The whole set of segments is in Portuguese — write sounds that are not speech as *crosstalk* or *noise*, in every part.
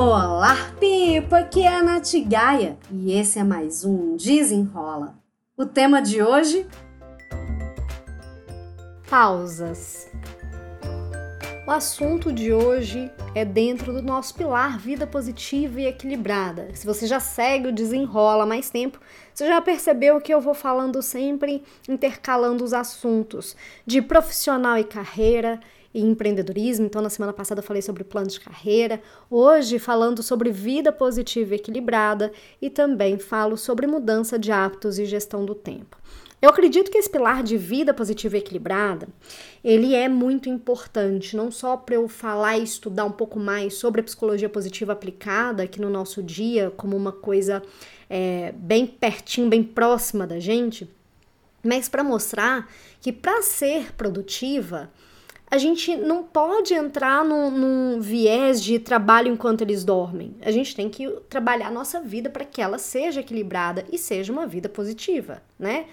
Olá, Pipa! Aqui é a Nath Gaia e esse é mais um Desenrola. O tema de hoje? Pausas. O assunto de hoje é dentro do nosso pilar vida positiva e equilibrada. Se você já segue o Desenrola há mais tempo, você já percebeu que eu vou falando sempre intercalando os assuntos de profissional e carreira e empreendedorismo. Então, na semana passada falei sobre plano de carreira. Hoje, falando sobre vida positiva e equilibrada e também falo sobre mudança de hábitos e gestão do tempo. Eu acredito que esse pilar de vida positiva e equilibrada, ele é muito importante, não só para eu falar e estudar um pouco mais sobre a psicologia positiva aplicada aqui no nosso dia, como uma coisa é, bem pertinho, bem próxima da gente, mas para mostrar que para ser produtiva, a gente não pode entrar num, num, viés de trabalho enquanto eles dormem. A gente tem que trabalhar a nossa vida para que ela seja equilibrada e seja uma vida positiva, né?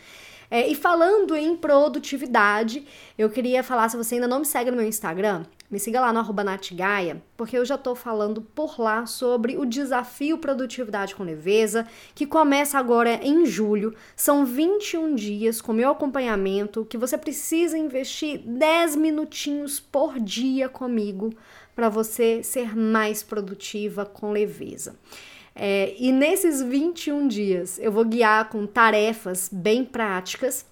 É, e falando em produtividade, eu queria falar, se você ainda não me segue no meu Instagram, me siga lá no arroba Natgaia, porque eu já tô falando por lá sobre o desafio Produtividade com Leveza, que começa agora em julho. São 21 dias com meu acompanhamento, que você precisa investir 10 minutinhos por dia comigo para você ser mais produtiva com leveza. É, e nesses 21 dias eu vou guiar com tarefas bem práticas,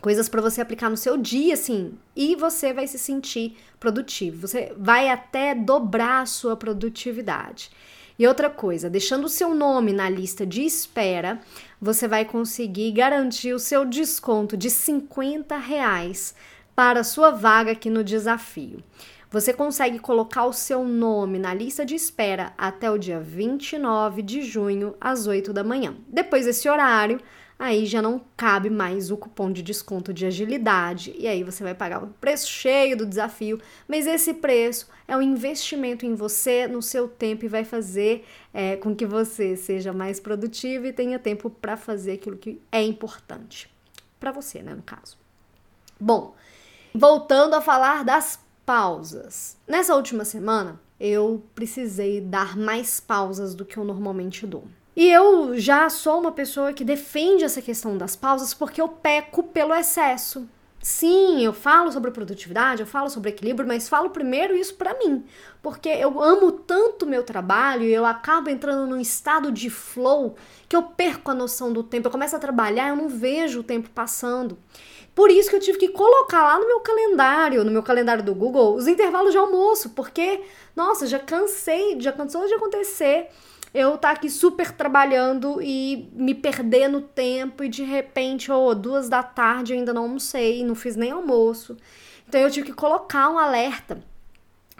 coisas para você aplicar no seu dia, assim, e você vai se sentir produtivo. Você vai até dobrar a sua produtividade. E outra coisa, deixando o seu nome na lista de espera, você vai conseguir garantir o seu desconto de 50 reais para a sua vaga aqui no desafio. Você consegue colocar o seu nome na lista de espera até o dia 29 de junho, às 8 da manhã. Depois desse horário, aí já não cabe mais o cupom de desconto de agilidade e aí você vai pagar o preço cheio do desafio, mas esse preço é um investimento em você, no seu tempo e vai fazer é, com que você seja mais produtivo e tenha tempo para fazer aquilo que é importante para você, né, no caso. Bom, voltando a falar das pausas. Nessa última semana, eu precisei dar mais pausas do que eu normalmente dou. E eu já sou uma pessoa que defende essa questão das pausas porque eu peco pelo excesso. Sim, eu falo sobre produtividade, eu falo sobre equilíbrio, mas falo primeiro isso para mim, porque eu amo tanto meu trabalho e eu acabo entrando num estado de flow que eu perco a noção do tempo. Eu começo a trabalhar, eu não vejo o tempo passando. Por isso que eu tive que colocar lá no meu calendário, no meu calendário do Google, os intervalos de almoço, porque, nossa, já cansei, já cansou de acontecer eu tá aqui super trabalhando e me perder no tempo e de repente, oh, duas da tarde ainda não almocei, não fiz nem almoço. Então eu tive que colocar um alerta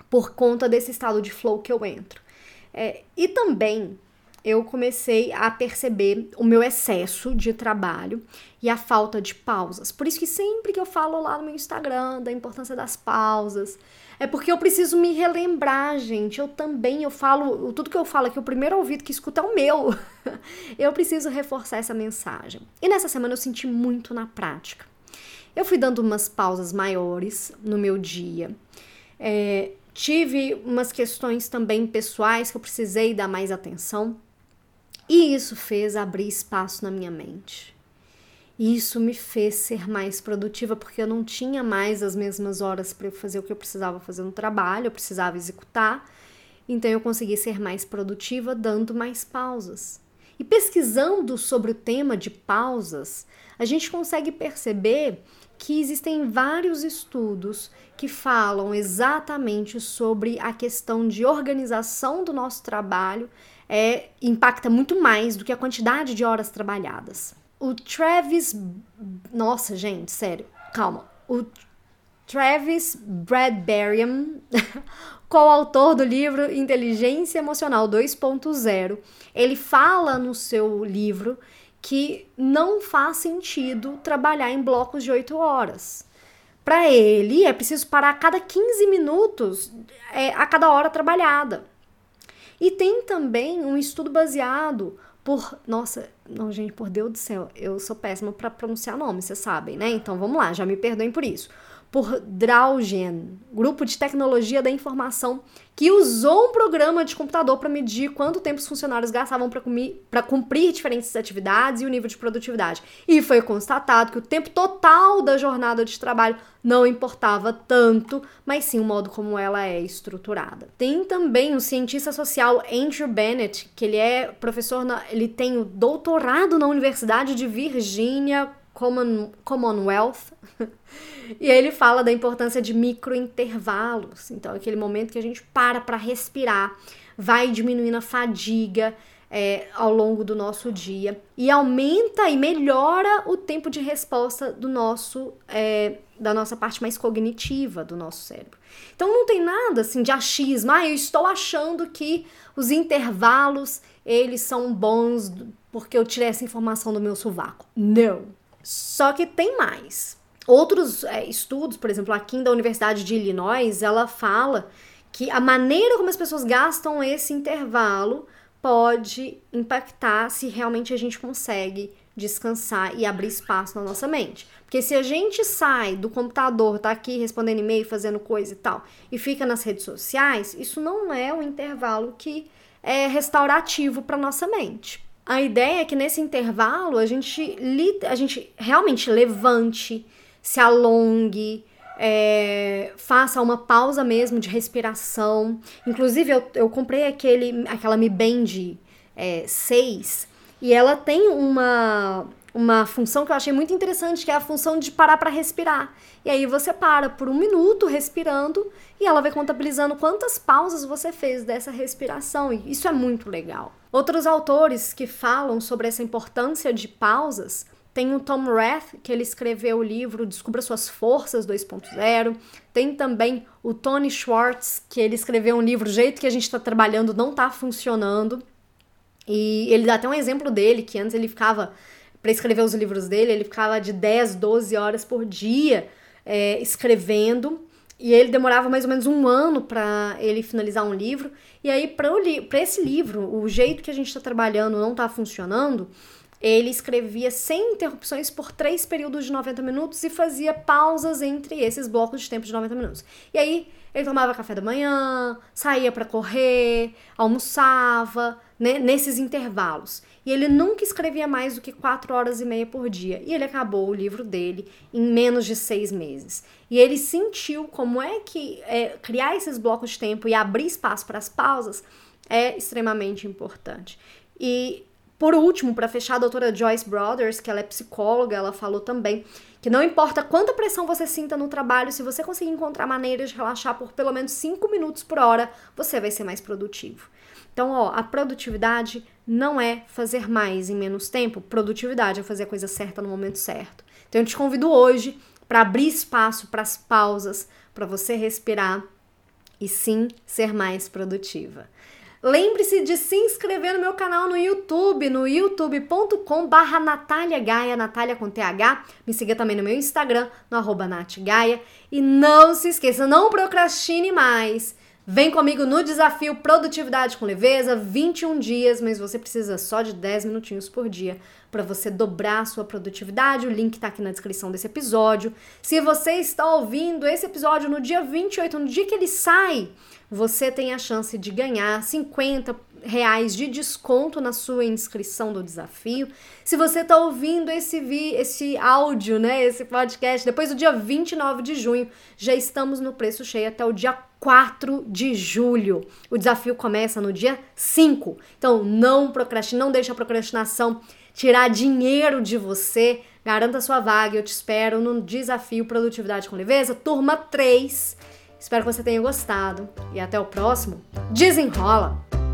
por conta desse estado de flow que eu entro. É, e também eu comecei a perceber o meu excesso de trabalho e a falta de pausas. Por isso que sempre que eu falo lá no meu Instagram da importância das pausas, é porque eu preciso me relembrar, gente. Eu também, eu falo, tudo que eu falo aqui, o primeiro ouvido que escuta é o meu. *laughs* eu preciso reforçar essa mensagem. E nessa semana eu senti muito na prática. Eu fui dando umas pausas maiores no meu dia. É, tive umas questões também pessoais que eu precisei dar mais atenção. E isso fez abrir espaço na minha mente. Isso me fez ser mais produtiva porque eu não tinha mais as mesmas horas para fazer o que eu precisava fazer no trabalho, eu precisava executar. Então eu consegui ser mais produtiva dando mais pausas. E pesquisando sobre o tema de pausas, a gente consegue perceber que existem vários estudos que falam exatamente sobre a questão de organização do nosso trabalho é, impacta muito mais do que a quantidade de horas trabalhadas. O Travis. Nossa, gente, sério, calma. O Travis Bradbury, coautor *laughs* do livro Inteligência Emocional 2.0, ele fala no seu livro que não faz sentido trabalhar em blocos de 8 horas. Para ele, é preciso parar a cada 15 minutos é, a cada hora trabalhada. E tem também um estudo baseado por. Nossa, não, gente, por Deus do céu, eu sou péssima para pronunciar nome, vocês sabem, né? Então vamos lá, já me perdoem por isso. Por Draugen, grupo de tecnologia da informação, que usou um programa de computador para medir quanto tempo os funcionários gastavam para cumprir diferentes atividades e o nível de produtividade. E foi constatado que o tempo total da jornada de trabalho não importava tanto, mas sim o modo como ela é estruturada. Tem também o cientista social Andrew Bennett, que ele é professor, na, ele tem o doutorado na Universidade de Virgínia Common, Commonwealth. *laughs* e ele fala da importância de microintervalos. Então, aquele momento que a gente para para respirar, vai diminuindo a fadiga é, ao longo do nosso dia e aumenta e melhora o tempo de resposta do nosso é, da nossa parte mais cognitiva do nosso cérebro. Então não tem nada assim de achismo. Ah, eu estou achando que os intervalos eles são bons porque eu tirei essa informação do meu sovaco. Não. Só que tem mais. Outros é, estudos, por exemplo, aqui da Universidade de Illinois, ela fala que a maneira como as pessoas gastam esse intervalo pode impactar se realmente a gente consegue descansar e abrir espaço na nossa mente. Porque se a gente sai do computador, tá aqui respondendo e-mail, fazendo coisa e tal, e fica nas redes sociais, isso não é um intervalo que é restaurativo para nossa mente. A ideia é que nesse intervalo a gente, a gente realmente levante, se alongue, é, faça uma pausa mesmo de respiração. Inclusive, eu, eu comprei aquele, aquela Mi Band é, 6 e ela tem uma, uma função que eu achei muito interessante, que é a função de parar para respirar. E aí você para por um minuto respirando e ela vai contabilizando quantas pausas você fez dessa respiração. E isso é muito legal. Outros autores que falam sobre essa importância de pausas tem o Tom Rath, que ele escreveu o livro Descubra Suas Forças 2.0. Tem também o Tony Schwartz, que ele escreveu um livro O jeito que a gente está trabalhando não está funcionando. E ele dá até um exemplo dele, que antes ele ficava, para escrever os livros dele, ele ficava de 10, 12 horas por dia é, escrevendo. E ele demorava mais ou menos um ano para ele finalizar um livro. E aí, para esse livro, o jeito que a gente está trabalhando não está funcionando, ele escrevia sem interrupções por três períodos de 90 minutos e fazia pausas entre esses blocos de tempo de 90 minutos. E aí, ele tomava café da manhã, saía para correr, almoçava, né, nesses intervalos. E ele nunca escrevia mais do que quatro horas e meia por dia. E ele acabou o livro dele em menos de seis meses. E ele sentiu como é que é, criar esses blocos de tempo e abrir espaço para as pausas é extremamente importante. E por último, para fechar, a doutora Joyce Brothers, que ela é psicóloga, ela falou também que não importa quanta pressão você sinta no trabalho, se você conseguir encontrar maneiras de relaxar por pelo menos 5 minutos por hora, você vai ser mais produtivo. Então, ó, a produtividade não é fazer mais em menos tempo, produtividade é fazer a coisa certa no momento certo. Então, eu te convido hoje para abrir espaço para as pausas, para você respirar e sim ser mais produtiva. Lembre-se de se inscrever no meu canal no YouTube, no youtube.com barra Natália Gaia, Natália com TH. Me siga também no meu Instagram, no arroba Gaia. E não se esqueça, não procrastine mais. Vem comigo no desafio Produtividade com Leveza, 21 dias, mas você precisa só de 10 minutinhos por dia para você dobrar a sua produtividade. O link está aqui na descrição desse episódio. Se você está ouvindo esse episódio no dia 28, no dia que ele sai, você tem a chance de ganhar 50 reais de desconto na sua inscrição do desafio. Se você está ouvindo esse, vi, esse áudio, né, esse podcast, depois do dia 29 de junho, já estamos no preço cheio até o dia 4 de julho. O desafio começa no dia 5. Então não procrastine, não deixe a procrastinação tirar dinheiro de você. Garanta sua vaga. Eu te espero no desafio Produtividade com Leveza, turma 3. Espero que você tenha gostado e até o próximo. Desenrola!